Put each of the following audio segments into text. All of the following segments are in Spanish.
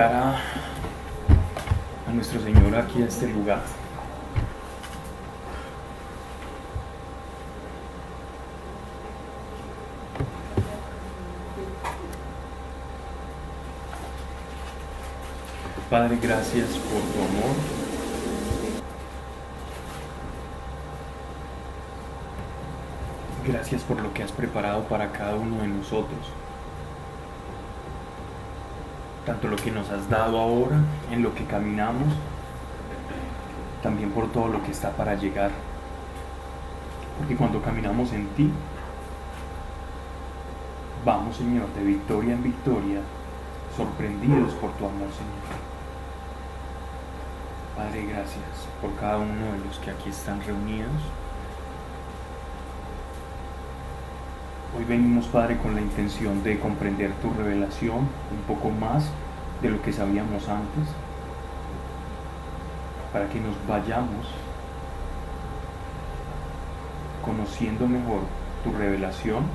a, a nuestro Señor aquí a este lugar. Padre, gracias por tu amor. Gracias por lo que has preparado para cada uno de nosotros. Tanto lo que nos has dado ahora, en lo que caminamos, también por todo lo que está para llegar. Porque cuando caminamos en ti, vamos, Señor, de victoria en victoria, sorprendidos por tu amor, Señor. Padre, gracias por cada uno de los que aquí están reunidos. Hoy venimos, Padre, con la intención de comprender tu revelación un poco más de lo que sabíamos antes, para que nos vayamos conociendo mejor tu revelación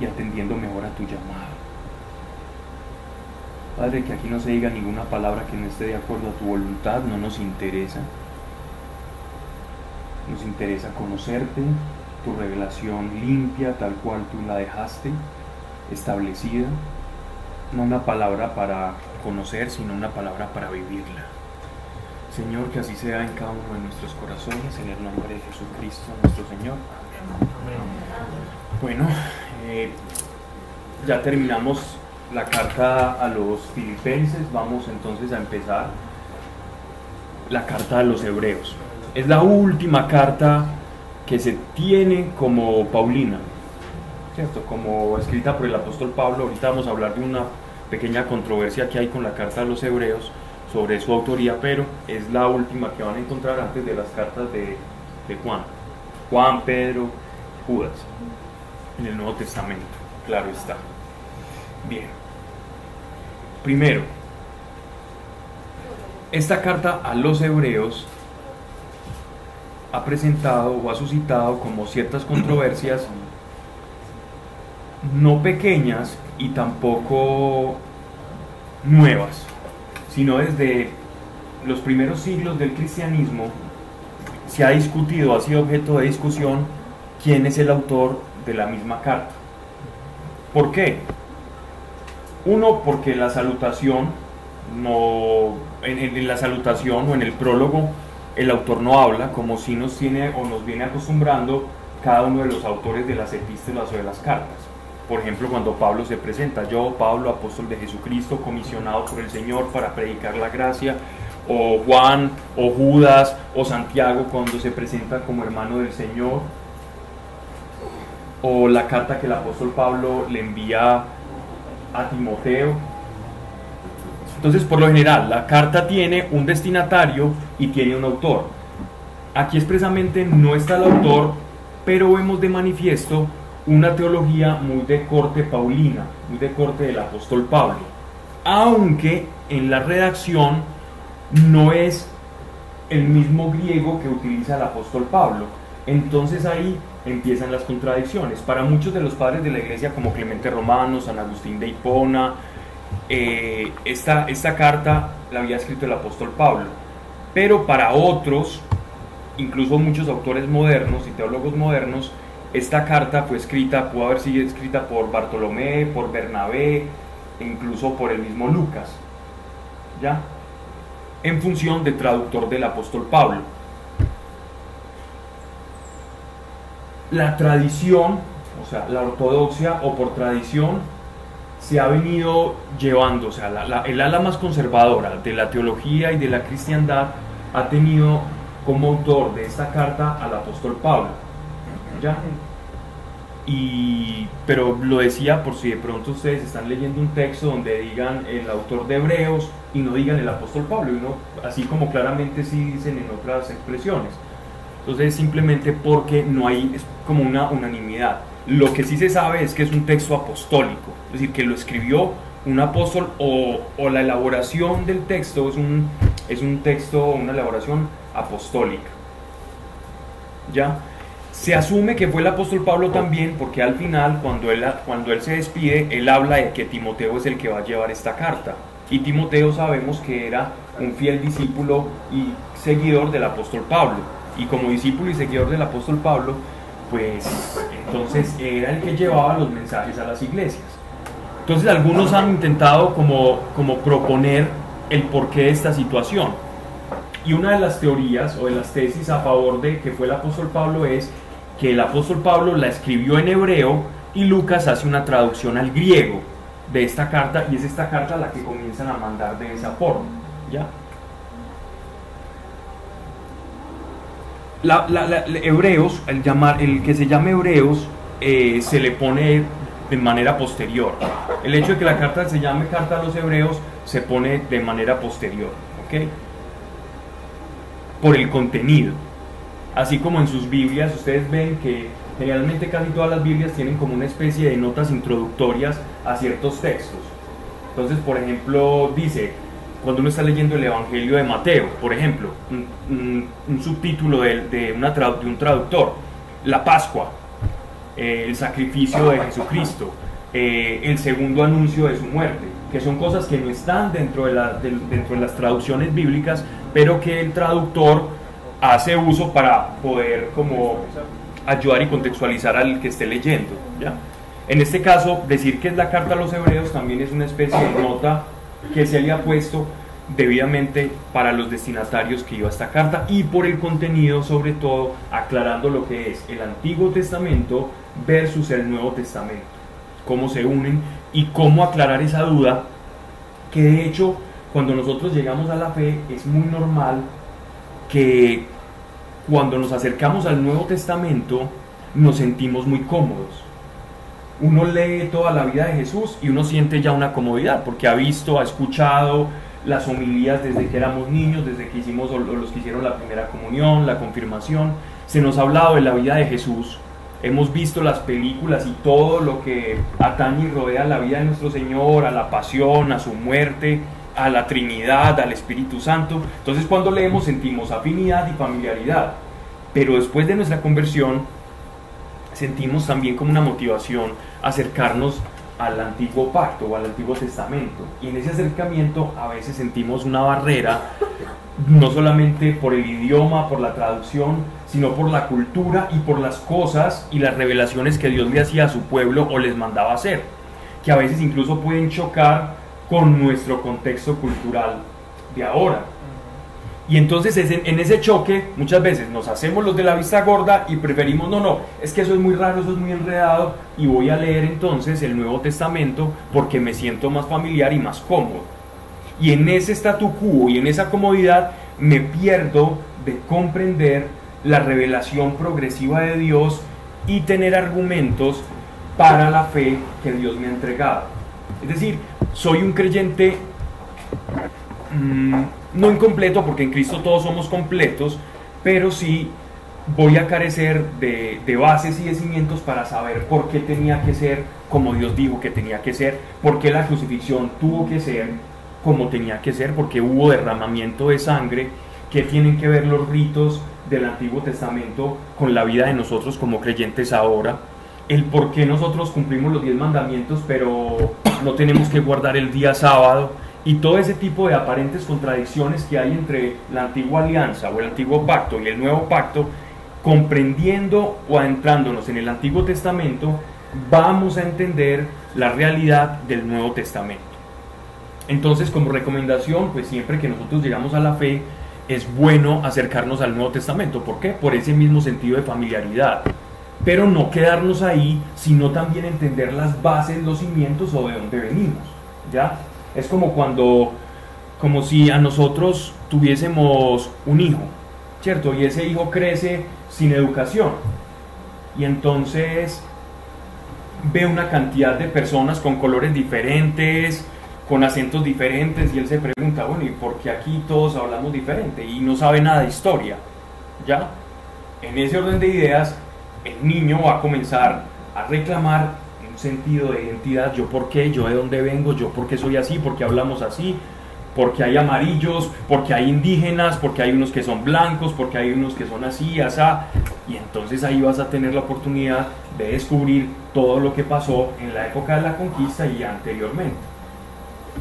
y atendiendo mejor a tu llamado. Padre, que aquí no se diga ninguna palabra que no esté de acuerdo a tu voluntad, no nos interesa. Nos interesa conocerte, tu revelación limpia, tal cual tú la dejaste, establecida. No una palabra para conocer, sino una palabra para vivirla. Señor, que así sea en cada uno de nuestros corazones, en el nombre de Jesucristo, nuestro Señor. Bueno, eh, ya terminamos la carta a los filipenses, vamos entonces a empezar la carta a los hebreos. Es la última carta que se tiene como Paulina, ¿cierto? Como escrita por el apóstol Pablo. Ahorita vamos a hablar de una pequeña controversia que hay con la carta a los hebreos sobre su autoría, pero es la última que van a encontrar antes de las cartas de, de Juan. Juan, Pedro, Judas, en el Nuevo Testamento, claro está. Bien. Primero, esta carta a los hebreos ha presentado o ha suscitado como ciertas controversias no pequeñas y tampoco nuevas, sino desde los primeros siglos del cristianismo se ha discutido, ha sido objeto de discusión quién es el autor de la misma carta. ¿Por qué? Uno, porque la salutación, no, en, la salutación o en el prólogo, el autor no habla, como si nos tiene o nos viene acostumbrando cada uno de los autores de las epístolas o de las cartas. Por ejemplo, cuando Pablo se presenta, yo, Pablo, apóstol de Jesucristo, comisionado por el Señor para predicar la gracia, o Juan, o Judas, o Santiago, cuando se presenta como hermano del Señor, o la carta que el apóstol Pablo le envía a Timoteo. Entonces, por lo general, la carta tiene un destinatario y tiene un autor. Aquí expresamente no está el autor, pero vemos de manifiesto una teología muy de corte paulina, muy de corte del apóstol Pablo. Aunque en la redacción no es el mismo griego que utiliza el apóstol Pablo. Entonces ahí empiezan las contradicciones. Para muchos de los padres de la iglesia, como Clemente Romano, San Agustín de Hipona, eh, esta, esta carta la había escrito el apóstol Pablo. Pero para otros, incluso muchos autores modernos y teólogos modernos, esta carta fue escrita, pudo haber sido escrita por Bartolomé, por Bernabé, e incluso por el mismo Lucas. ¿Ya? En función de traductor del apóstol Pablo. la tradición, o sea, la ortodoxia o por tradición, se ha venido llevando, o sea, el ala más conservadora de la teología y de la cristiandad ha tenido como autor de esta carta al apóstol Pablo. ¿Ya? Y, pero lo decía por si de pronto ustedes están leyendo un texto donde digan el autor de Hebreos y no digan el apóstol Pablo, y no, así como claramente sí dicen en otras expresiones. Entonces simplemente porque no hay como una unanimidad. Lo que sí se sabe es que es un texto apostólico, es decir, que lo escribió un apóstol o, la elaboración del texto es un, es un texto, una elaboración apostólica. ¿Ya? Se asume que fue el apóstol Pablo también, porque al final, cuando él, cuando él se despide, él habla de que Timoteo es el que va a llevar esta carta. Y Timoteo sabemos que era un fiel discípulo y seguidor del apóstol Pablo. Y como discípulo y seguidor del apóstol Pablo, pues entonces era el que llevaba los mensajes a las iglesias. Entonces algunos han intentado como, como proponer el porqué de esta situación. Y una de las teorías o de las tesis a favor de que fue el apóstol Pablo es que el apóstol Pablo la escribió en hebreo y Lucas hace una traducción al griego de esta carta y es esta carta la que comienzan a mandar de esa forma. ¿ya? La, hebreos, el, que se llame Hebreos, eh, se le pone de manera posterior. El hecho de que la carta se llame Carta a los Hebreos se pone de manera posterior, ¿ok? Por el contenido. Así como en sus Biblias, ustedes ven que generalmente casi todas las Biblias tienen como una especie de notas introductorias a ciertos textos. Entonces, por ejemplo, dice, cuando uno está leyendo el Evangelio de Mateo, por ejemplo, un, subtítulo de, de, una de, un traductor, la Pascua, eh, el sacrificio de Jesucristo, eh, el segundo anuncio de su muerte, que son cosas que no están dentro de, la, dentro de las traducciones bíblicas, pero que el traductor hace uso para poder como ayudar y contextualizar al que esté leyendo. ¿ya? En este caso, decir que es la carta a los hebreos también es una especie de nota que se había puesto debidamente para los destinatarios que iba esta carta y por el contenido sobre todo aclarando lo que es el Antiguo Testamento versus el Nuevo Testamento, cómo se unen y cómo aclarar esa duda que de hecho cuando nosotros llegamos a la fe es muy normal que cuando nos acercamos al Nuevo Testamento nos sentimos muy cómodos uno lee toda la vida de Jesús y uno siente ya una comodidad, porque ha visto, ha escuchado las homilías desde que éramos niños, desde que hicimos los que hicieron la primera comunión, la confirmación, se nos ha hablado de la vida de Jesús, hemos visto las películas y todo lo que atañe y rodea la vida de nuestro Señor, a la pasión, a su muerte, a la Trinidad, al Espíritu Santo. Entonces cuando leemos sentimos afinidad y familiaridad. Pero después de nuestra conversión sentimos también como una motivación acercarnos al antiguo pacto o al antiguo testamento. Y en ese acercamiento a veces sentimos una barrera, no solamente por el idioma, por la traducción, sino por la cultura y por las cosas y las revelaciones que Dios le hacía a su pueblo o les mandaba hacer, que a veces incluso pueden chocar con nuestro contexto cultural de ahora. Y entonces en ese choque muchas veces nos hacemos los de la vista gorda y preferimos, no, no, es que eso es muy raro, eso es muy enredado y voy a leer entonces el Nuevo Testamento porque me siento más familiar y más cómodo. Y en ese statu quo y en esa comodidad me pierdo de comprender la revelación progresiva de Dios y tener argumentos para la fe que Dios me ha entregado. Es decir, soy un creyente... Mmm, no incompleto, porque en Cristo todos somos completos, pero sí voy a carecer de, bases y de cimientos para saber por qué tenía que ser como Dios dijo que tenía que ser, por qué la crucifixión tuvo que ser como tenía que ser, porque hubo derramamiento de sangre, qué tienen que ver los ritos del Antiguo Testamento con la vida de nosotros como creyentes ahora, el por qué nosotros cumplimos los diez mandamientos, pero no tenemos que guardar el día sábado, y todo ese tipo de aparentes contradicciones que hay entre la antigua alianza o el antiguo pacto y el nuevo pacto, comprendiendo o adentrándonos en el Antiguo Testamento, vamos a entender la realidad del Nuevo Testamento. Entonces, como recomendación, pues siempre que nosotros llegamos a la fe, es bueno acercarnos al Nuevo Testamento. ¿Por qué? Por ese mismo sentido de familiaridad. Pero no quedarnos ahí, sino también entender las bases, los cimientos o de dónde venimos. ¿Ya? Es como cuando, como si a nosotros tuviésemos un hijo, ¿cierto? Y ese hijo crece sin educación. Y entonces ve una cantidad de personas con colores diferentes, con acentos diferentes, y él se pregunta, bueno, ¿y por qué aquí todos hablamos diferente? Y no sabe nada de historia, ¿ya? En ese orden de ideas, el niño va a comenzar a reclamar sentido de identidad, yo por qué, yo de dónde vengo, yo por qué soy así, por qué hablamos así, porque hay amarillos, porque hay indígenas, porque hay unos que son blancos, porque hay unos que son así, asá. Y entonces ahí vas a tener la oportunidad de descubrir todo lo que pasó en la época de la conquista y anteriormente.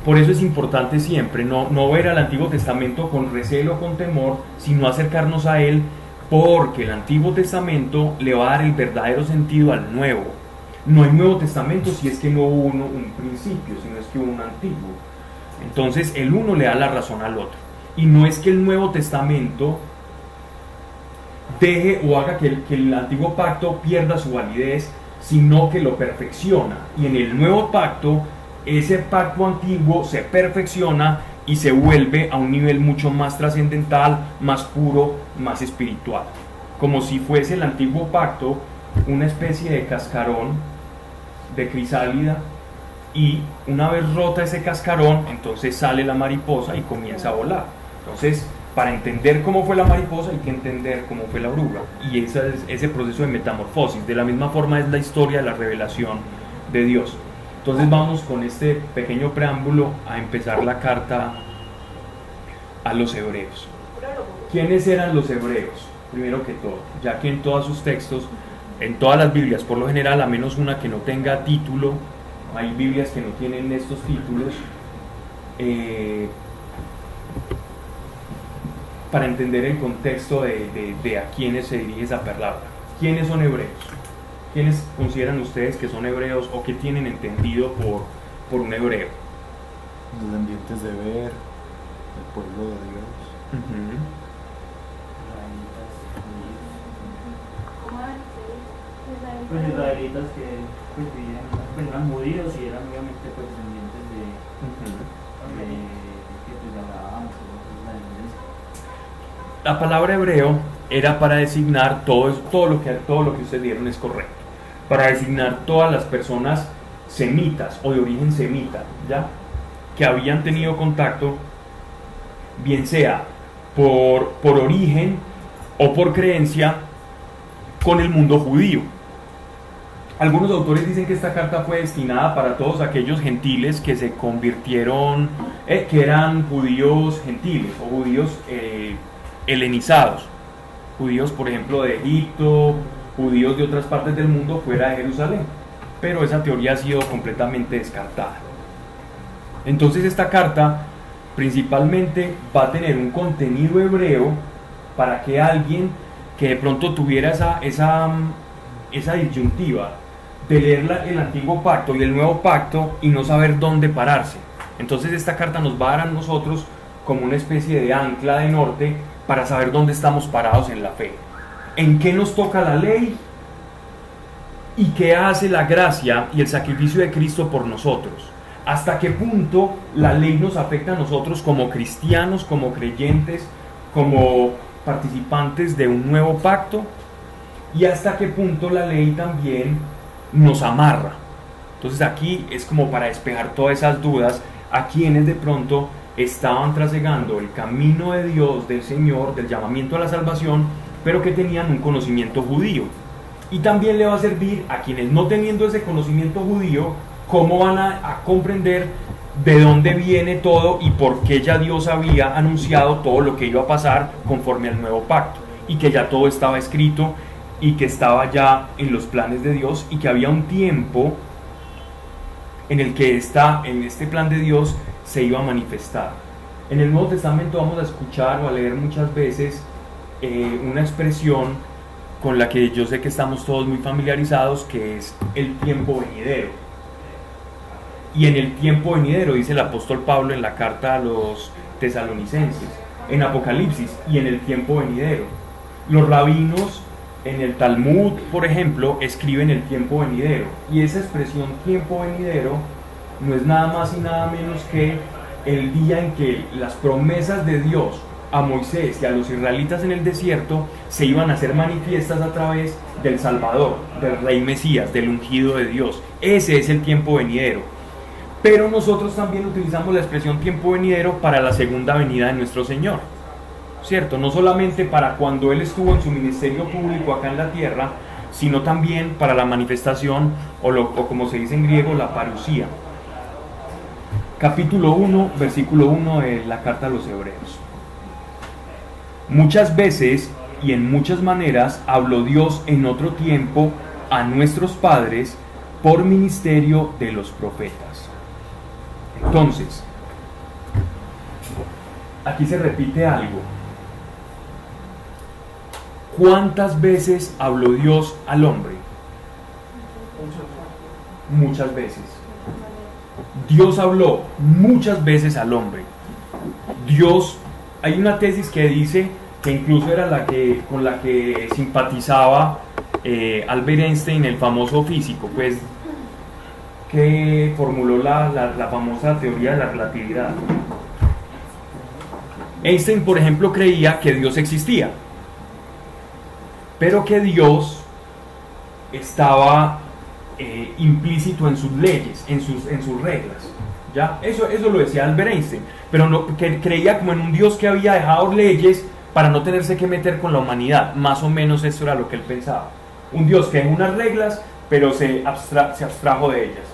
Por eso es importante siempre no, no ver al Antiguo Testamento con recelo, con temor, sino acercarnos a él porque el Antiguo Testamento le va a dar el verdadero sentido al Nuevo. No hay Nuevo Testamento si es que no hubo uno un principio, sino es que hubo un antiguo. Entonces el uno le da la razón al otro. Y no es que el Nuevo Testamento deje o haga que el, que el antiguo pacto pierda su validez, sino que lo perfecciona. Y en el nuevo pacto, ese pacto antiguo se perfecciona y se vuelve a un nivel mucho más trascendental, más puro, más espiritual. Como si fuese el antiguo pacto una especie de cascarón de crisálida y una vez rota ese cascarón, entonces sale la mariposa y comienza a volar. Entonces, para entender cómo fue la mariposa hay que entender cómo fue la oruga. Y ese es ese proceso de metamorfosis. De la misma forma es la historia de la revelación de Dios. Entonces vamos con este pequeño preámbulo a empezar la carta a los hebreos. ¿Quiénes eran los hebreos? Primero que todo, ya que en todos sus textos, en todas las Biblias, por lo general, a menos una que no tenga título, hay Biblias que no tienen estos títulos, eh, para entender el contexto de, de, a quiénes se dirige esa palabra. ¿Quiénes son hebreos? ¿Quiénes consideran ustedes que son hebreos o que tienen entendido por, por un hebreo? Descendientes de ver, el pueblo de Dios. Pues israelitas que pues, vivían, pues, eran judíos y eran obviamente pues, descendientes de, de que pues hablaban la palabra hebreo era para designar todo, todo, lo que, todo lo que ustedes dieron es correcto, para designar todas las personas semitas o de origen semita, ¿ya? que habían tenido contacto, bien sea por, por origen o por creencia, con el mundo judío. Algunos autores dicen que esta carta fue destinada para todos aquellos gentiles que se convirtieron, eh, que eran judíos gentiles o judíos eh, helenizados, judíos por ejemplo de Egipto, judíos de otras partes del mundo fuera de Jerusalén, pero esa teoría ha sido completamente descartada. Entonces esta carta principalmente va a tener un contenido hebreo para que alguien que de pronto tuviera esa, esa, esa disyuntiva de leer el antiguo pacto y el nuevo pacto y no saber dónde pararse. Entonces esta carta nos va a dar a nosotros como una especie de ancla de norte para saber dónde estamos parados en la fe. ¿En qué nos toca la ley? ¿Y qué hace la gracia y el sacrificio de Cristo por nosotros? ¿Hasta qué punto la ley nos afecta a nosotros como cristianos, como creyentes, como participantes de un nuevo pacto? ¿Y hasta qué punto la ley también nos amarra? Entonces aquí es como para despejar todas esas dudas a quienes de pronto estaban trasegando el camino de Dios, del Señor, del llamamiento a la salvación, pero que tenían un conocimiento judío. Y también le va a servir a quienes no teniendo ese conocimiento judío, cómo van a, comprender de dónde viene todo y por qué ya Dios había anunciado todo lo que iba a pasar conforme al nuevo pacto y que ya todo estaba escrito y que estaba ya en los planes de Dios y que había un tiempo en el que está en este plan de Dios se iba a manifestar. En el Nuevo Testamento vamos a escuchar o a leer muchas veces eh, una expresión con la que yo sé que estamos todos muy familiarizados, que es el tiempo venidero. Y en el tiempo venidero, dice el apóstol Pablo en la carta a los tesalonicenses, en Apocalipsis y en el tiempo venidero. Los rabinos en el Talmud, por ejemplo, escriben el tiempo venidero. Y esa expresión tiempo venidero no es nada más y nada menos que el día en que las promesas de Dios a Moisés y a los israelitas en el desierto se iban a hacer manifiestas a través del Salvador, del Rey Mesías, del ungido de Dios. Ese es el tiempo venidero. Pero nosotros también utilizamos la expresión tiempo venidero para la segunda venida de nuestro Señor. ¿Cierto? No solamente para cuando Él estuvo en su ministerio público acá en la tierra, sino también para la manifestación o, o como se dice en griego, la parucía capítulo 1, versículo 1 de la carta a los hebreos. Muchas veces y en muchas maneras habló Dios en otro tiempo a nuestros padres por ministerio de los profetas. Entonces, aquí se repite algo. ¿Cuántas veces habló Dios al hombre? Muchas veces. Dios habló muchas veces al hombre. Dios, hay una tesis que dice que incluso era la que con la que simpatizaba eh, Albert Einstein, el famoso físico, pues que formuló la, la famosa teoría de la relatividad. Einstein, por ejemplo, creía que Dios existía, pero que Dios estaba eh, implícito en sus leyes, en sus, en sus reglas. ¿ya? Eso, eso lo decía Albert Einstein, pero no, que creía como en un Dios que había dejado leyes para no tenerse que meter con la humanidad. Más o menos eso era lo que él pensaba. Un Dios que dejó unas reglas, pero se, se abstrajo de ellas.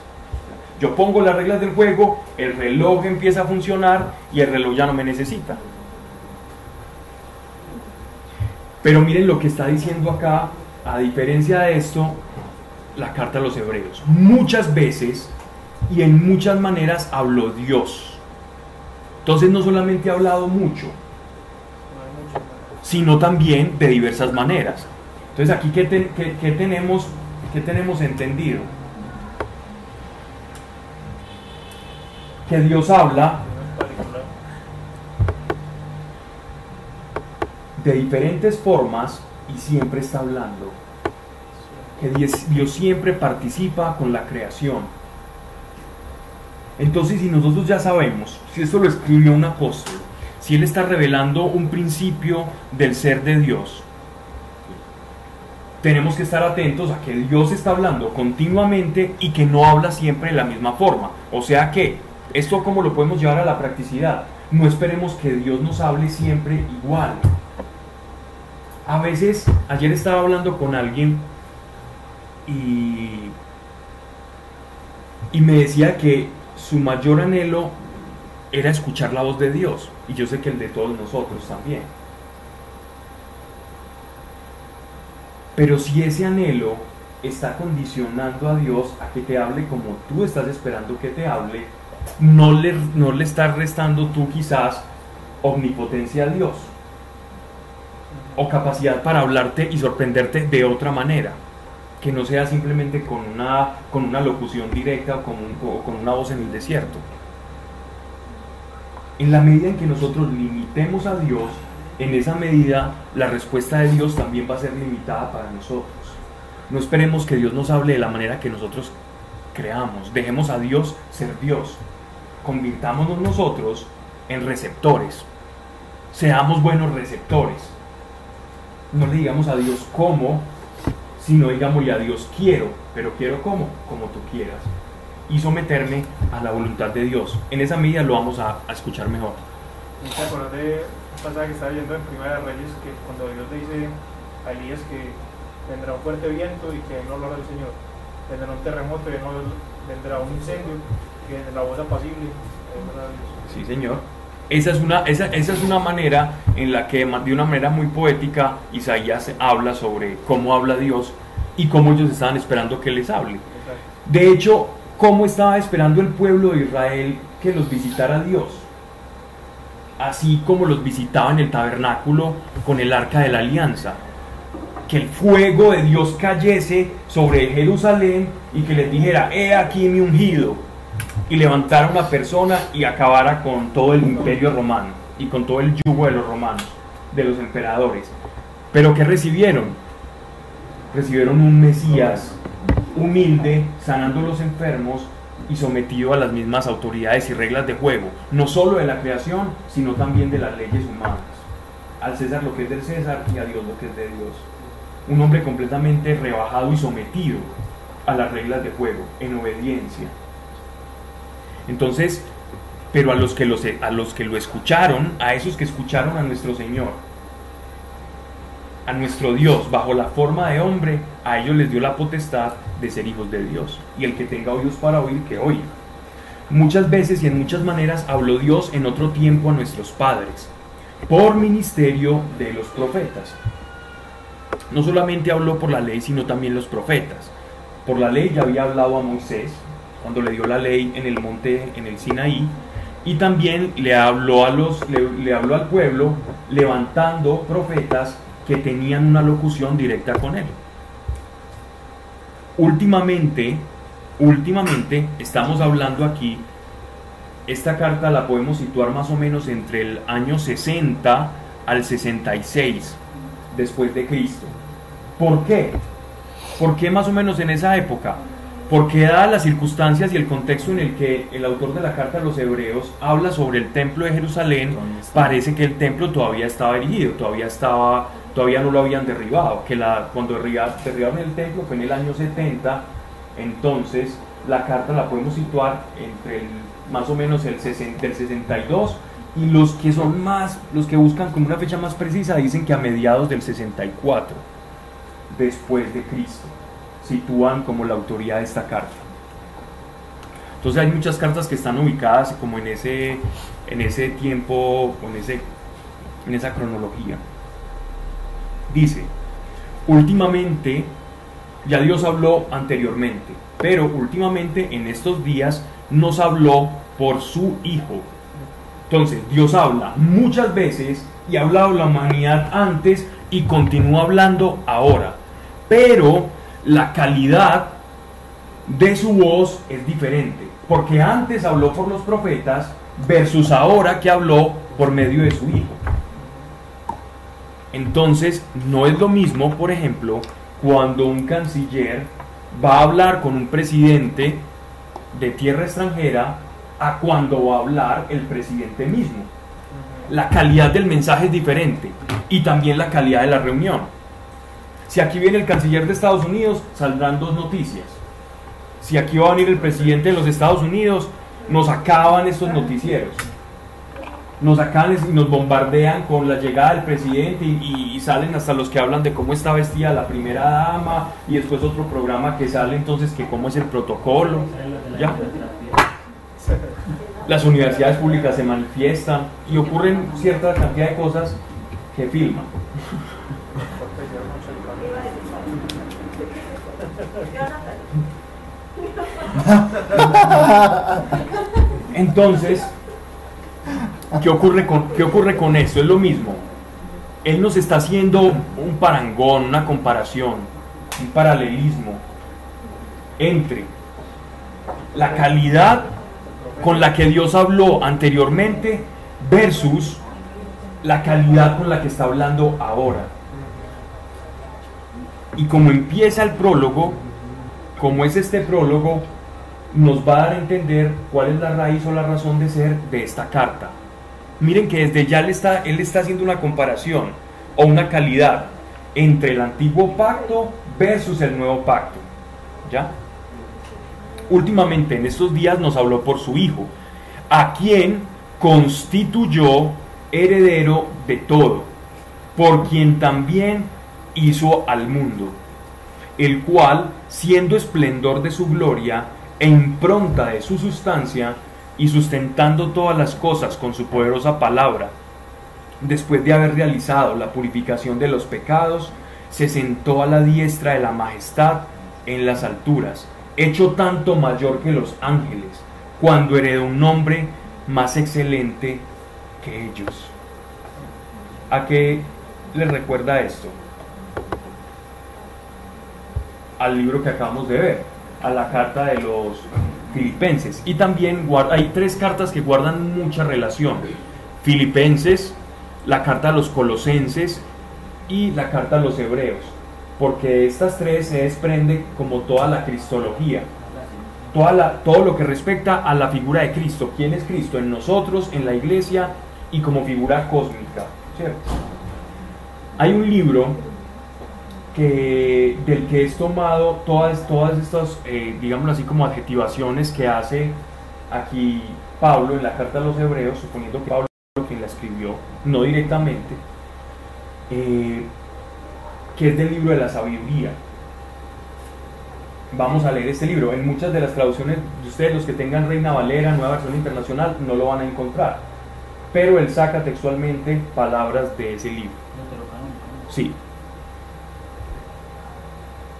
Yo pongo las reglas del juego, el reloj empieza a funcionar y el reloj ya no me necesita. Pero miren lo que está diciendo acá, a diferencia de esto, la carta a los hebreos. Muchas veces y en muchas maneras habló Dios. Entonces no solamente ha hablado mucho, sino también de diversas maneras. Entonces aquí, ¿qué, tenemos, qué tenemos entendido? Que Dios habla de diferentes formas y siempre está hablando que Dios siempre participa con la creación. Entonces, si nosotros ya sabemos, si esto lo escribió un apóstol, si él está revelando un principio del ser de Dios, tenemos que estar atentos a que Dios está hablando continuamente y que no habla siempre de la misma forma. O sea que, esto cómo lo podemos llevar a la practicidad. No esperemos que Dios nos hable siempre igual. A veces, ayer estaba hablando con alguien y, me decía que su mayor anhelo era escuchar la voz de Dios, y yo sé que el de todos nosotros también. Pero si ese anhelo está condicionando a Dios a que te hable como tú estás esperando que te hable, no le, no le estás restando tú quizás omnipotencia a Dios o capacidad para hablarte y sorprenderte de otra manera que no sea simplemente con una, con una locución directa o con, con una voz en el desierto. En la medida en que nosotros limitemos a Dios, en esa medida la respuesta de Dios también va a ser limitada para nosotros. No esperemos que Dios nos hable de la manera que nosotros creamos. Dejemos a Dios ser Dios. Convirtámonos nosotros en receptores. Seamos buenos receptores. No le digamos a Dios cómo sino digámosle a Dios quiero, pero quiero como, como tú quieras. Y someterme a la voluntad de Dios. En esa medida lo vamos a, escuchar mejor. ¿Me acuerdas de pasaje que estaba leyendo en Primera de Reyes que cuando Dios le dice a Elías que vendrá un fuerte viento y que no lo hará el Señor, vendrá un terremoto y no vendrá un incendio, que la voz apacible. Sí, Señor. Esa es, una, esa, esa es una manera en la que de una manera muy poética Isaías habla sobre cómo habla Dios y cómo ellos estaban esperando que les hable. De hecho, cómo estaba esperando el pueblo de Israel que los visitara Dios. Así como los visitaba en el tabernáculo con el arca de la alianza. Que el fuego de Dios cayese sobre Jerusalén y que les dijera, he aquí mi ungido, y levantara una persona y acabara con todo el imperio romano y con todo el yugo de los romanos, de los emperadores. Pero ¿qué recibieron? Recibieron un Mesías humilde, sanando a los enfermos y sometido a las mismas autoridades y reglas de juego, no solo de la creación, sino también de las leyes humanas. Al César lo que es del César y a Dios lo que es de Dios. Un hombre completamente rebajado y sometido a las reglas de juego, en obediencia. Entonces, pero a los que, los, a los que lo escucharon, a esos que escucharon a nuestro Señor, a nuestro Dios bajo la forma de hombre, a ellos les dio la potestad de ser hijos de Dios. Y el que tenga oídos para oír, que oiga. Muchas veces y en muchas maneras habló Dios en otro tiempo a nuestros padres, por ministerio de los profetas. No solamente habló por la ley, sino también los profetas. Por la ley ya había hablado a Moisés, cuando le dio la ley en el monte, en el Sinaí, y también le habló, a los, le, habló al pueblo levantando profetas que tenían una locución directa con él. Últimamente, últimamente estamos hablando aquí, esta carta la podemos situar más o menos entre el año 60 al 66 después de Cristo. ¿Por qué? ¿Por qué más o menos en esa época? Porque dadas las circunstancias y el contexto en el que el autor de la carta a los hebreos habla sobre el templo de Jerusalén, parece que el templo todavía estaba erigido, todavía estaba, todavía no lo habían derribado, que la, cuando derribaron el templo fue en el año 70, entonces la carta la podemos situar entre más o menos el 60, el 62 y los que son más, los que buscan como una fecha más precisa dicen que a mediados del 64 después de Cristo sitúan como la autoría de esta carta. Entonces hay muchas cartas que están ubicadas como en ese, en ese tiempo, en, ese, en esa cronología. Dice, últimamente, ya Dios habló anteriormente, pero últimamente en estos días nos habló por su Hijo. Entonces Dios habla muchas veces y ha hablado la humanidad antes y continúa hablando ahora. Pero la calidad de su voz es diferente, porque antes habló por los profetas versus ahora que habló por medio de su Hijo. Entonces, no es lo mismo, por ejemplo, cuando un canciller va a hablar con un presidente de tierra extranjera a cuando va a hablar el presidente mismo. La calidad del mensaje es diferente y también la calidad de la reunión. Si aquí viene el canciller de Estados Unidos, saldrán dos noticias. Si aquí va a venir el presidente de los Estados Unidos, nos acaban estos noticieros. Nos acaban y nos bombardean con la llegada del presidente y, salen hasta los que hablan de cómo está vestida la primera dama y después otro programa que sale entonces que cómo es el protocolo. Las universidades públicas se manifiestan y ocurren cierta cantidad de cosas que filman. Entonces, ¿qué ocurre, con, ¿qué ocurre con eso? Es lo mismo. Él nos está haciendo un parangón, una comparación, un paralelismo entre la calidad con la que Dios habló anteriormente versus la calidad con la que está hablando ahora. Y como empieza el prólogo, como es este prólogo, nos va a dar a entender cuál es la raíz o la razón de ser de esta carta. Miren que desde ya él está, él está haciendo una comparación o una calidad entre el antiguo pacto versus el nuevo pacto. ¿Ya? Últimamente en estos días nos habló por su Hijo, a quien constituyó heredero de todo, por quien también hizo al mundo, el cual, siendo esplendor de su gloria e impronta de su sustancia, y sustentando todas las cosas con su poderosa palabra, después de haber realizado la purificación de los pecados, se sentó a la diestra de la majestad en las alturas, hecho tanto mayor que los ángeles, cuando heredó un nombre más excelente que ellos. ¿A qué les recuerda esto? Al libro que acabamos de ver, a la carta de los filipenses. Y también hay tres cartas que guardan mucha relación. Filipenses, la carta a los colosenses y la carta a los hebreos. Porque de estas tres se desprende como toda la cristología. Toda todo lo que respecta a la figura de Cristo. ¿Quién es Cristo? En nosotros, en la iglesia y como figura cósmica. Hay un libro del que es tomado todas, todas estas, eh, digamos así como adjetivaciones que hace aquí Pablo en la carta a los hebreos, suponiendo que Pablo quien la escribió, no directamente, eh, que es del libro de la sabiduría. vamos a leer este libro. En muchas de las traducciones de ustedes, los que tengan Reina Valera, Nueva Versión Internacional, no lo van a encontrar. Pero él saca textualmente palabras de ese libro. Sí.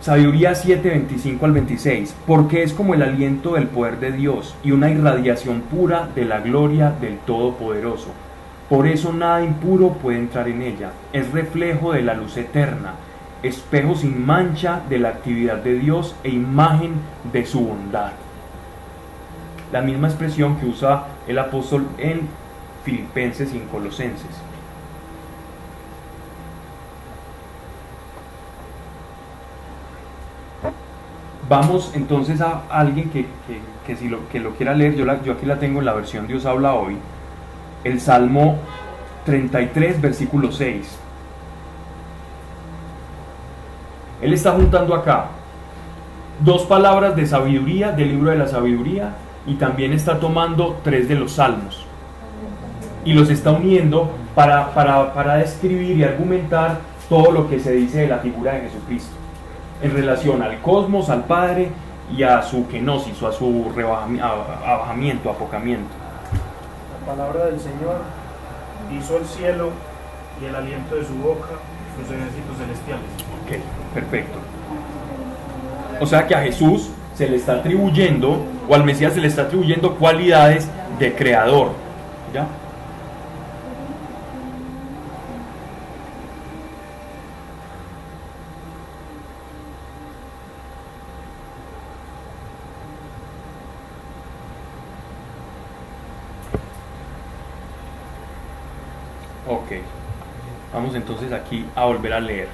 Sabiduría 7, 25 al 26. Porque es como el aliento del poder de Dios y una irradiación pura de la gloria del Todopoderoso. Por eso nada impuro puede entrar en ella. Es reflejo de la luz eterna espejo sin mancha de la actividad de Dios e imagen de su bondad. La misma expresión que usa el apóstol en Filipenses y en Colosenses. Vamos entonces a alguien que, si lo, que lo quiera leer, yo, yo aquí la tengo en la versión Dios habla hoy, el Salmo 33, versículo 6. Él está juntando acá dos palabras de sabiduría del libro de la sabiduría y también está tomando tres de los salmos. Y los está uniendo para, para, describir y argumentar todo lo que se dice de la figura de Jesucristo en relación al cosmos, al Padre y a su kenosis o a su abajamiento, apocamiento. La palabra del Señor hizo el cielo y el aliento de su boca, sus ejércitos celestiales. Ok, perfecto. O sea que a Jesús se le está atribuyendo, o al Mesías se le está atribuyendo cualidades de creador. ¿Ya? Ok, entonces aquí a volver a leer.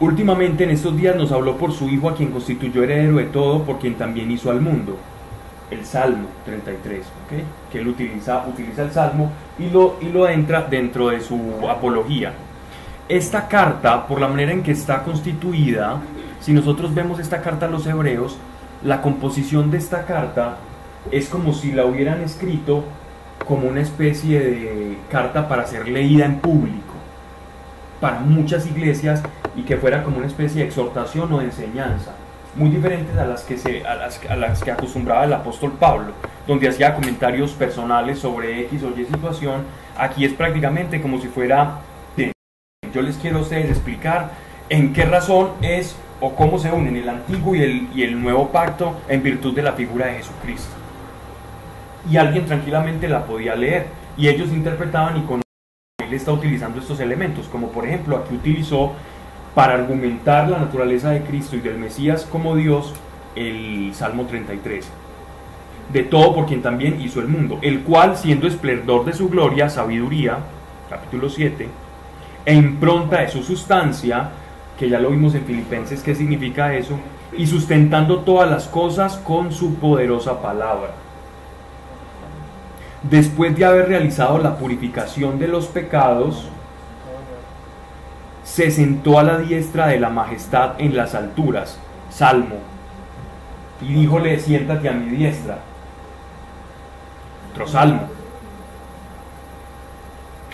Últimamente en estos días nos habló por su Hijo a quien constituyó heredero de todo, por quien también hizo al mundo. El Salmo 33, que él utiliza, utiliza el Salmo y lo, y lo entra dentro de su apología. Esta carta, por la manera en que está constituida, si nosotros vemos esta carta a los hebreos, la composición de esta carta es como si la hubieran escrito como una especie de carta para ser leída en público. Para muchas iglesias y que fuera como una especie de exhortación o de enseñanza, muy diferentes a las que, se, a las, que acostumbraba el apóstol Pablo, donde hacía comentarios personales sobre X o Y situación. Aquí es prácticamente como si fuera, yo les quiero a ustedes explicar en qué razón es o cómo se unen el antiguo y el, y el nuevo pacto en virtud de la figura de Jesucristo. Y alguien tranquilamente la podía leer y ellos interpretaban y con él está utilizando estos elementos, como por ejemplo aquí utilizó para argumentar la naturaleza de Cristo y del Mesías como Dios el Salmo 33. De todo por quien también hizo el mundo, el cual siendo esplendor de su gloria, sabiduría, capítulo 7, e impronta de su sustancia, que ya lo vimos en Filipenses, ¿qué significa eso? Y sustentando todas las cosas con su poderosa palabra. Después de haber realizado la purificación de los pecados, se sentó a la diestra de la majestad en las alturas. Salmo. Y díjole, siéntate a mi diestra. Otro salmo.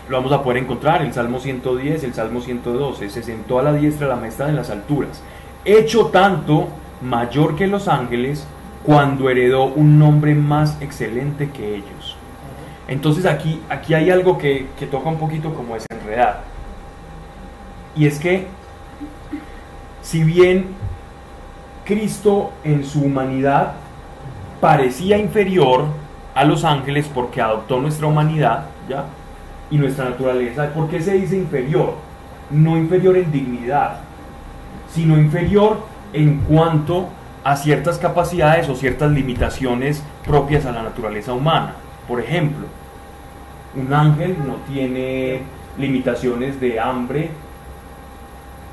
Lo vamos a poder encontrar, el Salmo 110, el Salmo 112. Se sentó a la diestra de la majestad en las alturas. Hecho tanto mayor que los ángeles, cuando heredó un nombre más excelente que ellos. Entonces aquí, aquí hay algo que, que toca un poquito como desenredar. Y es que, si bien Cristo en su humanidad parecía inferior a los ángeles porque adoptó nuestra humanidad, ¿ya? Y nuestra naturaleza, ¿por qué se dice inferior? No inferior en dignidad, sino inferior en cuanto a ciertas capacidades o ciertas limitaciones propias a la naturaleza humana. Por ejemplo, un ángel no tiene limitaciones de hambre,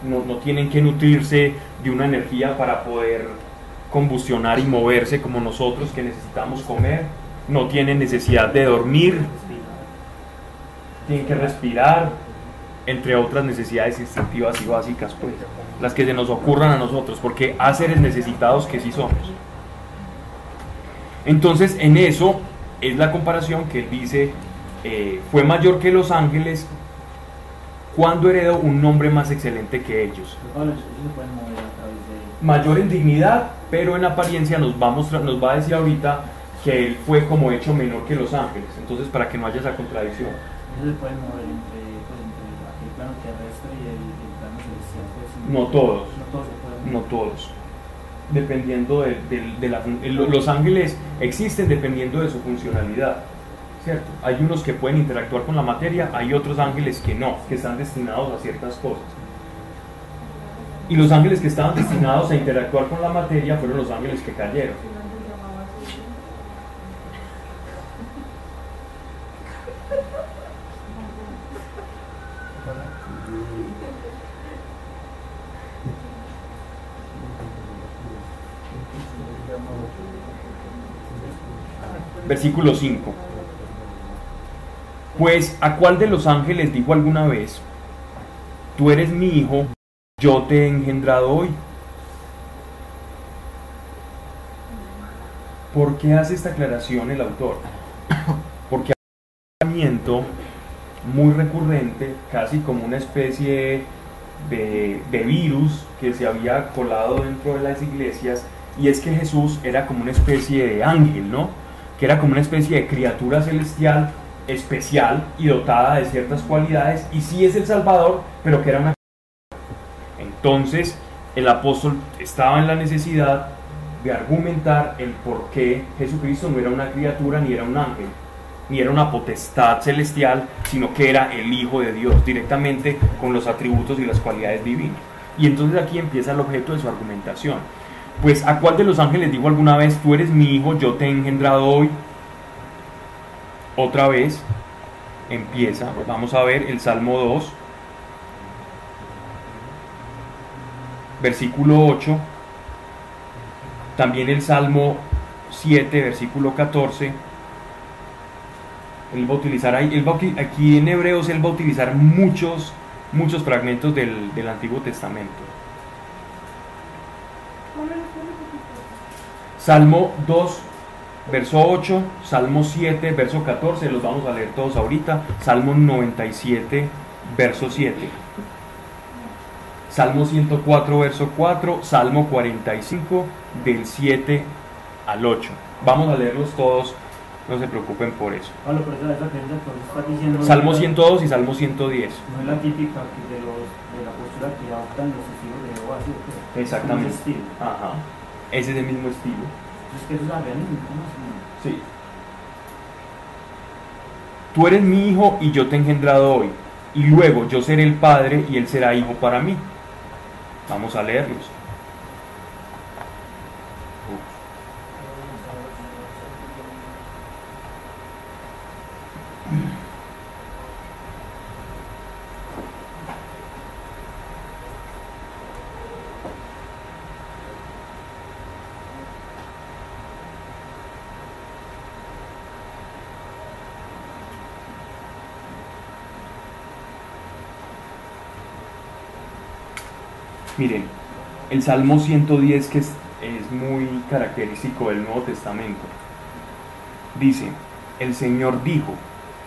no, tienen que nutrirse de una energía para poder combustionar y moverse como nosotros que necesitamos comer, no tienen necesidad de dormir, tienen que respirar, entre otras necesidades instintivas y básicas, pues, las que se nos ocurran a nosotros, porque a necesitados que sí somos. Entonces, en eso es la comparación que él dice, eh, fue mayor que los ángeles cuando heredó un nombre más excelente que ellos. mayor en dignidad, pero en apariencia nos va a, mostrar, nos va a decir ahorita que él fue como hecho menor que los ángeles. Entonces, para que no haya esa contradicción. Eso se puede mover entre, pues, entre el plano terrestre y el, el plano celestial. Pues, No todos. No todos se pueden No todos. Dependiendo de, de- de el- Los ángeles existen dependiendo de su funcionalidad. ¿Cierto? Hay unos que pueden interactuar con la materia, hay otros ángeles que no, que están destinados a ciertas cosas. Y los ángeles que estaban destinados a interactuar con la materia fueron los ángeles que cayeron. Versículo 5. Pues, ¿a cuál de los ángeles dijo alguna vez, tú eres mi hijo, yo te he engendrado hoy? ¿Por qué hace esta aclaración el autor? Porque hay un pensamiento muy recurrente, casi como una especie de, de virus que se había colado dentro de las iglesias, y es que Jesús era como una especie de ángel, ¿no? Que era como una especie de criatura celestial especial y dotada de ciertas cualidades, y sí es el Salvador, pero que era una... Entonces, el apóstol estaba en la necesidad de argumentar el por qué Jesucristo no era una criatura ni era un ángel, ni era una potestad celestial, sino que era el Hijo de Dios, directamente con los atributos y las cualidades divinas. Y entonces aquí empieza el objeto de su argumentación. Pues a cuál de los ángeles dijo alguna vez, tú eres mi hijo, yo te he engendrado hoy. Otra vez empieza, vamos a ver el Salmo 2, versículo 8, también el Salmo 7, versículo 14. Él va a utilizar ahí, él va aquí en Hebreos él va a utilizar muchos, muchos fragmentos del, del Antiguo Testamento. Salmo 2, verso 8, Salmo 7, verso 14, los vamos a leer todos ahorita. Salmo 97, verso 7. Salmo 104, verso 4, Salmo 45, del 7 al 8. Vamos a leerlos todos, no se preocupen por eso. Pablo, por eso que diciendo. Salmo no es la- 102 y Salmo 110. No es la típica de, los, de la postura que adoptan los testigos de Jehová. Exactamente. Ajá. Ese es el mismo estilo. Sí. Tú eres mi hijo y yo te he engendrado hoy. Y luego yo seré el padre y él será hijo para mí. Vamos a leerlos. Miren, el Salmo 110 que es, es muy característico del Nuevo Testamento. Dice, el Señor dijo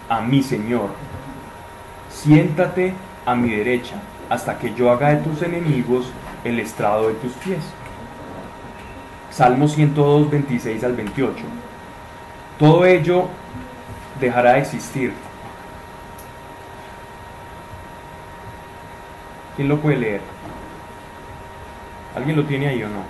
a mi Señor, siéntate a mi derecha hasta que yo haga de tus enemigos el estrado de tus pies. Salmo 102, 26 al 28. Todo ello dejará de existir. ¿Quién lo puede leer? ¿Alguien lo tiene ahí o no?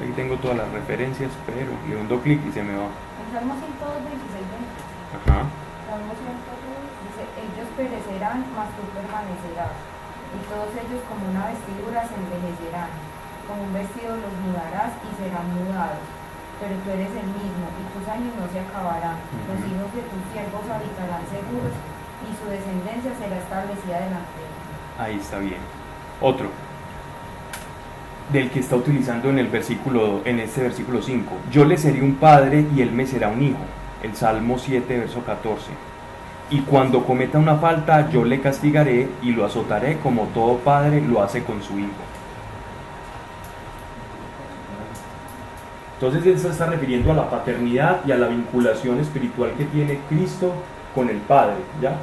Aquí tengo todas las referencias, pero le hundo clic y se me va. El Salmo 102, 26, 20. Ajá. Salmo 102 dice, ellos perecerán, mas tú permanecerás. Y todos ellos como una vestidura se envejecerán. Como un vestido los mudarás y serán mudados. Pero tú eres el mismo y tus años no se acabarán. Los hijos de tus siervos habitarán seguros y su descendencia será establecida delante. Ahí está bien. Otro. Del que está utilizando en el versículo, en este versículo 5. Yo le seré un padre y él me será un hijo. El Salmo 7, verso 14. Y cuando cometa una falta, yo le castigaré y lo azotaré como todo padre lo hace con su hijo. Entonces él se está refiriendo a la paternidad y a la vinculación espiritual que tiene Cristo con el Padre, ¿ya?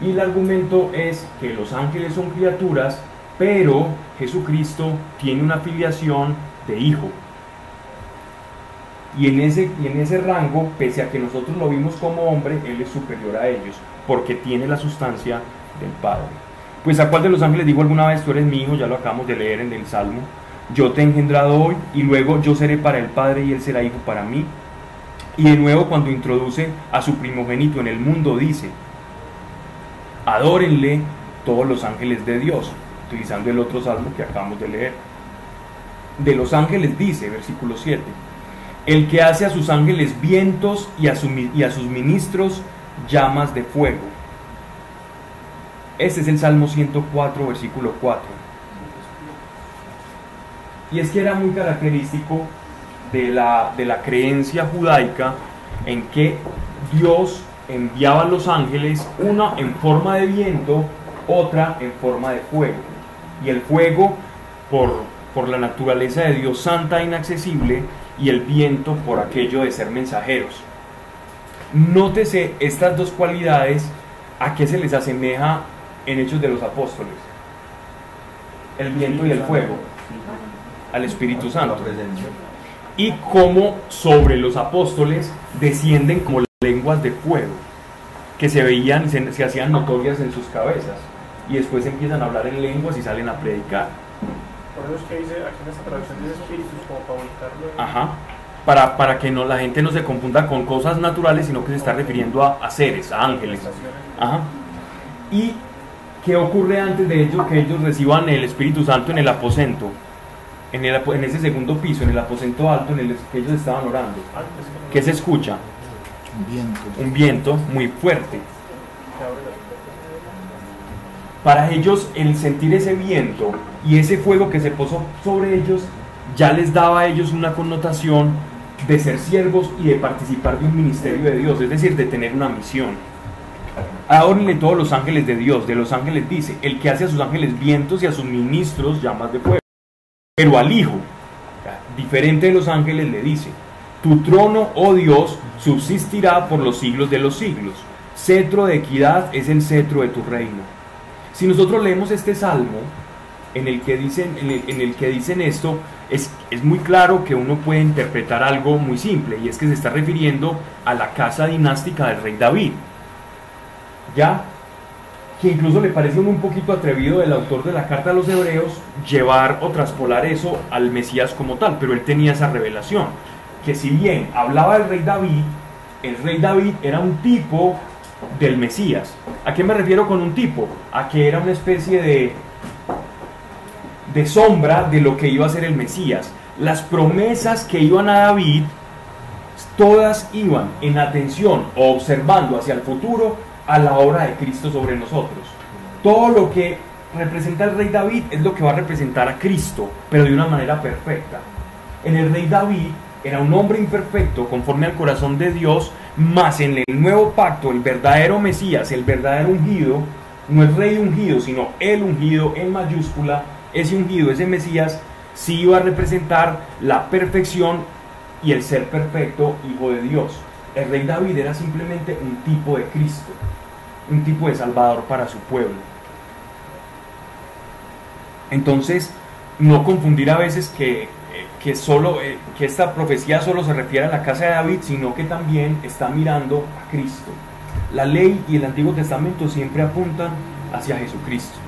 Y el argumento es que los ángeles son criaturas, pero Jesucristo tiene una filiación de hijo. Y en, ese, en ese rango, pese a que nosotros lo vimos como hombre, Él es superior a ellos, porque tiene la sustancia del Padre. Pues a cuál de los ángeles dijo alguna vez, tú eres mi hijo, ya lo acabamos de leer en el Salmo, yo te he engendrado hoy y luego yo seré para el Padre y Él será hijo para mí. Y de nuevo cuando introduce a su primogénito en el mundo dice, adórenle todos los ángeles de Dios, utilizando el otro salmo que acabamos de leer. De los ángeles dice, versículo 7, el que hace a sus ángeles vientos y a, y a sus ministros llamas de fuego. Este es el Salmo 104, versículo 4. Y es que era muy característico de la, de la creencia judaica en que Dios enviaba a los ángeles, una en forma de viento, otra en forma de fuego. Y el fuego, por, por la naturaleza de Dios santa e inaccesible, y el viento por aquello de ser mensajeros. Nótese estas dos cualidades a qué se les asemeja en Hechos de los Apóstoles. El viento y el fuego. Al Espíritu Santo. Y cómo sobre los apóstoles descienden como lenguas de fuego, que se veían, se, se hacían notorias en sus cabezas. Y después empiezan a hablar en lenguas y salen a predicar. Por eso es que dice, aquí en esta traducción dice espíritus, como para ubicarlo. en- Ajá. Para, para que no, la gente no se confunda con cosas naturales, sino que se está refiriendo a, a seres, a ángeles. Ajá. ¿Y qué ocurre antes de ello? Que ellos reciban el Espíritu Santo en el aposento, en, el apo- en ese segundo piso, en el aposento alto en el que ellos estaban orando. ¿Qué se escucha? Un viento. Un viento muy fuerte. Para ellos el sentir ese viento y ese fuego que se posó sobre ellos ya les daba a ellos una connotación de ser siervos y de participar de un ministerio de Dios, es decir, de tener una misión. Adórenle todos los ángeles de Dios, de los ángeles dice, el que hace a sus ángeles vientos y a sus ministros llamas de fuego. Pero al Hijo, diferente de los ángeles, le dice, tu trono, oh Dios, subsistirá por los siglos de los siglos. Cetro de equidad es el cetro de tu reino. Si nosotros leemos este salmo, en el que dicen, en el, que dicen esto, es, es muy claro que uno puede interpretar algo muy simple, y es que se está refiriendo a la casa dinástica del rey David. ¿Ya? Que incluso le parece un poquito atrevido el autor de la carta a los hebreos llevar o traspolar eso al Mesías como tal, pero él tenía esa revelación, que si bien hablaba del rey David, el rey David era un tipo del Mesías. ¿A qué me refiero con un tipo? A que era una especie de, de sombra de lo que iba a ser el Mesías. Las promesas que iban a David, todas iban en atención o observando hacia el futuro a la obra de Cristo sobre nosotros. Todo lo que representa el rey David es lo que va a representar a Cristo, pero de una manera perfecta. En el rey David era un hombre imperfecto conforme al corazón de Dios, más en el nuevo pacto, el verdadero Mesías, el verdadero ungido, no es rey ungido, sino el ungido en mayúscula, ese ungido, ese Mesías, sí iba a representar la perfección y el ser perfecto hijo de Dios. El rey David era simplemente un tipo de Cristo, un tipo de Salvador para su pueblo. Entonces, no confundir a veces que, eh, que, solo, eh, que esta profecía solo se refiere a la casa de David, sino que también está mirando a Cristo. La ley y el Antiguo Testamento siempre apuntan hacia Jesucristo.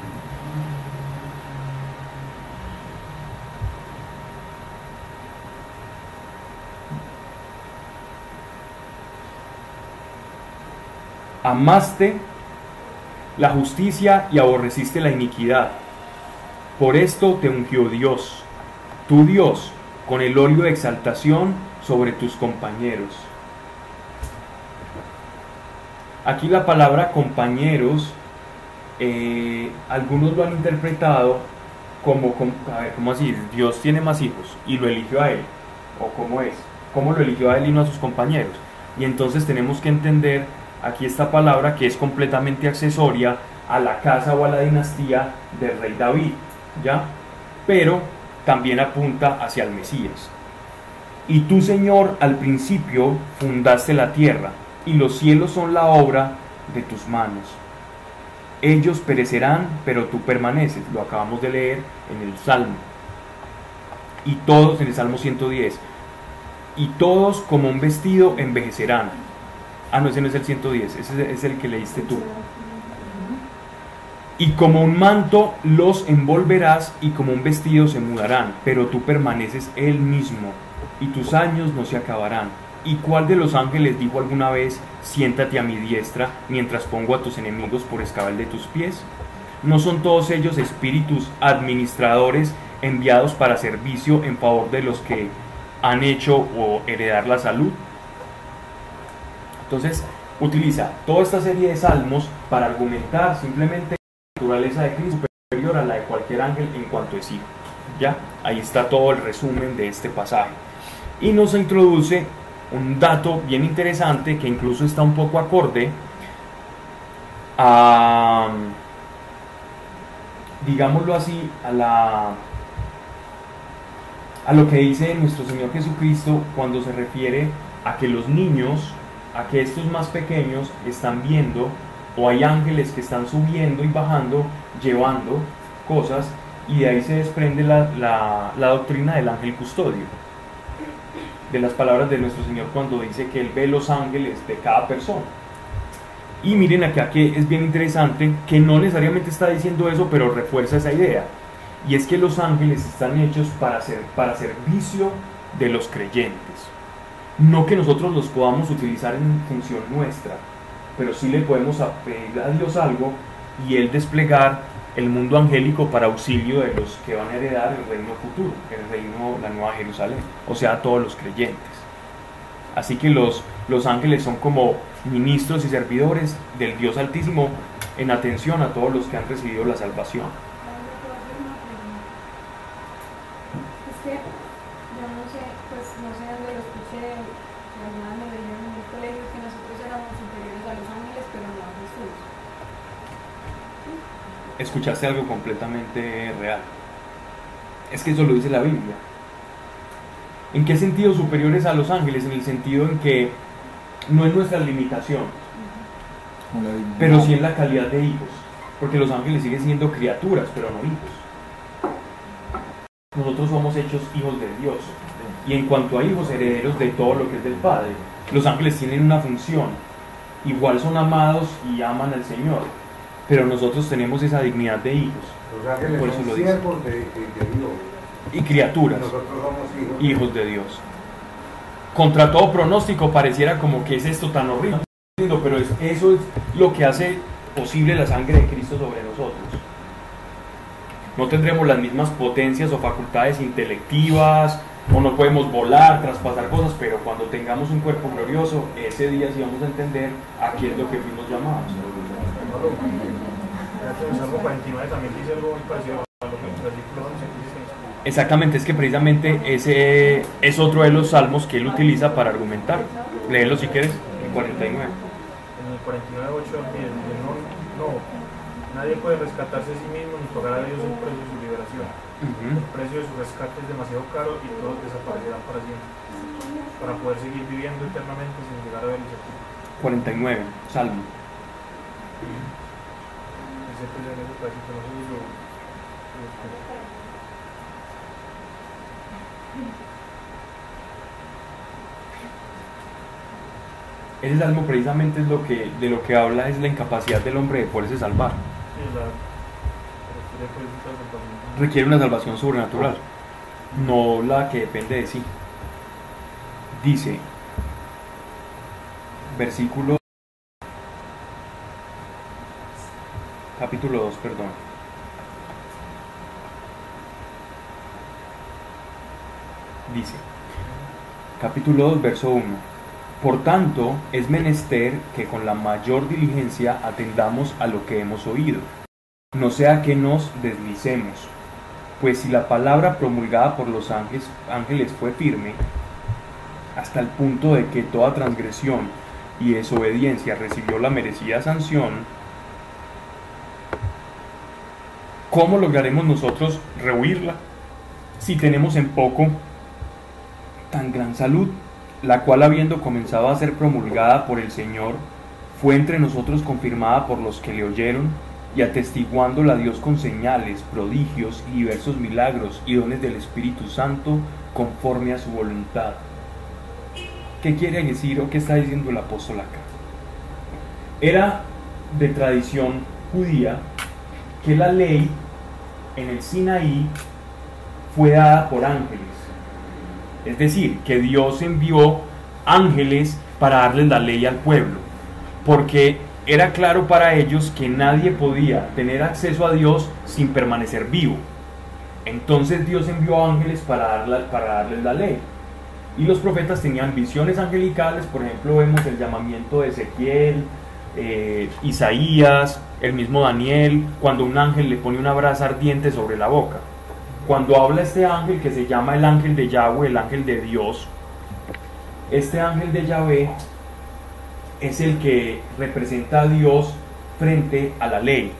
Amaste la justicia y aborreciste la iniquidad. Por esto te ungió Dios, tu Dios, con el óleo de exaltación sobre tus compañeros. Aquí la palabra compañeros, eh, algunos lo han interpretado como, como, a ver, ¿cómo así? Dios tiene más hijos y lo eligió a él. ¿O cómo es? ¿Cómo lo eligió a él y no a sus compañeros? Y entonces tenemos que entender aquí esta palabra que es completamente accesoria a la casa o a la dinastía del rey David, ¿ya? Pero también apunta hacia el Mesías. Y tú, Señor, al principio fundaste la tierra, y los cielos son la obra de tus manos. ellos perecerán, pero tú permaneces. Lo acabamos de leer en el Salmo. Y todos, en el Salmo 110, y todos como un vestido envejecerán. Ah, no, ese no es el 110, ese es el que leíste tú. Y como un manto los envolverás y como un vestido se mudarán, pero tú permaneces el mismo y tus años no se acabarán. ¿Y cuál de los ángeles dijo alguna vez, siéntate a mi diestra mientras pongo a tus enemigos por escabel de tus pies? ¿No son todos ellos espíritus administradores enviados para servicio en favor de los que han hecho o heredar la salud? Entonces, utiliza toda esta serie de salmos para argumentar simplemente la naturaleza de Cristo superior a la de cualquier ángel en cuanto es hijo. ¿Ya? Ahí está todo el resumen de este pasaje. Y nos introduce un dato bien interesante que incluso está un poco acorde a, digámoslo así, a la a lo que dice nuestro Señor Jesucristo cuando se refiere a que los niños, a que estos más pequeños están viendo o hay ángeles que están subiendo y bajando, llevando cosas y de ahí se desprende la, la, doctrina del ángel custodio de las palabras de nuestro Señor cuando dice que Él ve los ángeles de cada persona. Y miren acá que es bien interesante que no necesariamente está diciendo eso, pero refuerza esa idea. Y es que los ángeles están hechos para, ser, para servicio de los creyentes. No que nosotros los podamos utilizar en función nuestra, pero sí le podemos pedir a Dios algo y Él desplegar el mundo angélico para auxilio de los que van a heredar el reino futuro, el reino, la nueva Jerusalén, o sea, todos los creyentes. Así que los, los ángeles son como ministros y servidores del Dios Altísimo en atención a todos los que han recibido la salvación. Es que yo no sé, pues no sé dónde lo escuché, mi hermana me dijeron en el colegio que nosotros éramos superiores a los ángeles, pero no a Jesús. Escuchaste algo completamente real. Es que eso lo dice la Biblia. ¿En qué sentido superiores a los ángeles? En el sentido en que no es nuestra limitación, pero sí en la calidad de hijos. Porque los ángeles siguen siendo criaturas, pero no hijos. Nosotros somos hechos hijos de Dios. Y en cuanto a hijos, herederos de todo lo que es del Padre. Los ángeles tienen una función. Igual son amados y aman al Señor. Pero nosotros tenemos esa dignidad de hijos Los ángeles Por eso son lo dice. siervos de, de- de Dios. y criaturas. Nosotros somos hijos. hijos de Dios. Contra todo pronóstico pareciera como que es esto tan horrible, pero es- eso es lo que hace posible la sangre de Cristo sobre nosotros. No tendremos las mismas potencias o facultades intelectivas, o no podemos volar, traspasar cosas, pero cuando tengamos un cuerpo glorioso, ese día sí vamos a entender a qué es lo que fuimos llamados. El Salmo 49 también dice algo muy parecido a lo que el versículo 11 dice. Exactamente, es que precisamente ese es otro de los salmos que él utiliza para argumentar. Léelo si quieres, el 49. En el 49.8 dice, no, no, nadie puede rescatarse a sí mismo ni pagar a Dios el precio de su liberación. El precio de su rescate es demasiado caro y todos desaparecerán para siempre, para poder seguir viviendo eternamente sin llegar a ver el sepulcro. 49, Salmo. En ese pedacito, lo- salmo precisamente es lo que, de lo que habla es la incapacidad del hombre de poderse salvar. Requiere una salvación sobrenatural, no la que depende de sí. Dice, versículo, capítulo 2, perdón. Dice, capítulo 2, verso 1. Por tanto, es menester que con la mayor diligencia atendamos a lo que hemos oído, no sea que nos deslicemos. Pues si la palabra promulgada por los ángeles, ángeles fue firme, hasta el punto de que toda transgresión y desobediencia recibió la merecida sanción, ¿cómo lograremos nosotros rehuirla si tenemos en poco tan gran salud, la cual habiendo comenzado a ser promulgada por el Señor, fue entre nosotros confirmada por los que le oyeron y atestiguándola a Dios con señales, prodigios y diversos milagros y dones del Espíritu Santo conforme a su voluntad. ¿Qué quiere decir o qué está diciendo el apóstol acá? Era de tradición judía que la ley en el Sinaí fue dada por ángeles. Es decir, que Dios envió ángeles para darles la ley al pueblo. Porque era claro para ellos que nadie podía tener acceso a Dios sin permanecer vivo. Entonces Dios envió ángeles para, darles la ley. Y los profetas tenían visiones angelicales, por ejemplo vemos el llamamiento de Ezequiel, eh, Isaías, el mismo Daniel, cuando un ángel le pone una brasa ardiente sobre la boca. Cuando habla este ángel que se llama el ángel de Yahweh, el ángel de Dios, este ángel de Yahvé es el que representa a Dios frente a la ley.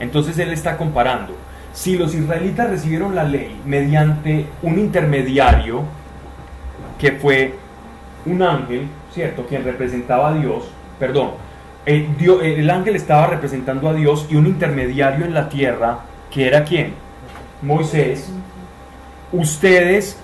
Entonces él está comparando. Si los israelitas recibieron la ley mediante un intermediario, que fue un ángel, ¿cierto? Quien representaba a Dios, perdón, el, el ángel estaba representando a Dios y un intermediario en la tierra, que era quién? Moisés. Ustedes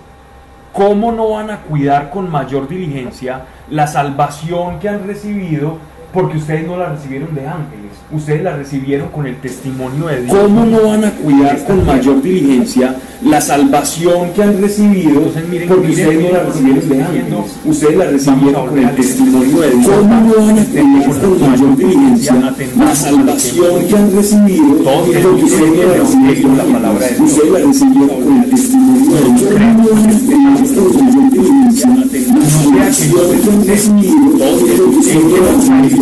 ¿cómo no van a cuidar con mayor diligencia la salvación que han recibido? Porque ustedes no la recibieron de ángeles, ustedes la recibieron con el testimonio de Dios. ¿Cómo no van a cuidar con mayor diligencia la salvación que han recibido? porque ustedes no la recibieron de ángeles, ustedes la recibieron con el testimonio de Dios. ¿Cómo no van a cuidar con mayor diligencia la salvación que han recibido? porque ustedes no la recibieron la palabra de Dios. Ustedes la recibieron con el testimonio de Dios. ¿Cómo no van a cuidar con mayor diligencia la salvación que han recibido? porque ustedes no la recibieron el punto de que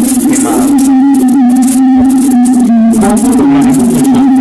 las visiones y experiencias de Jehová bendecidas han sido pasadas y a los,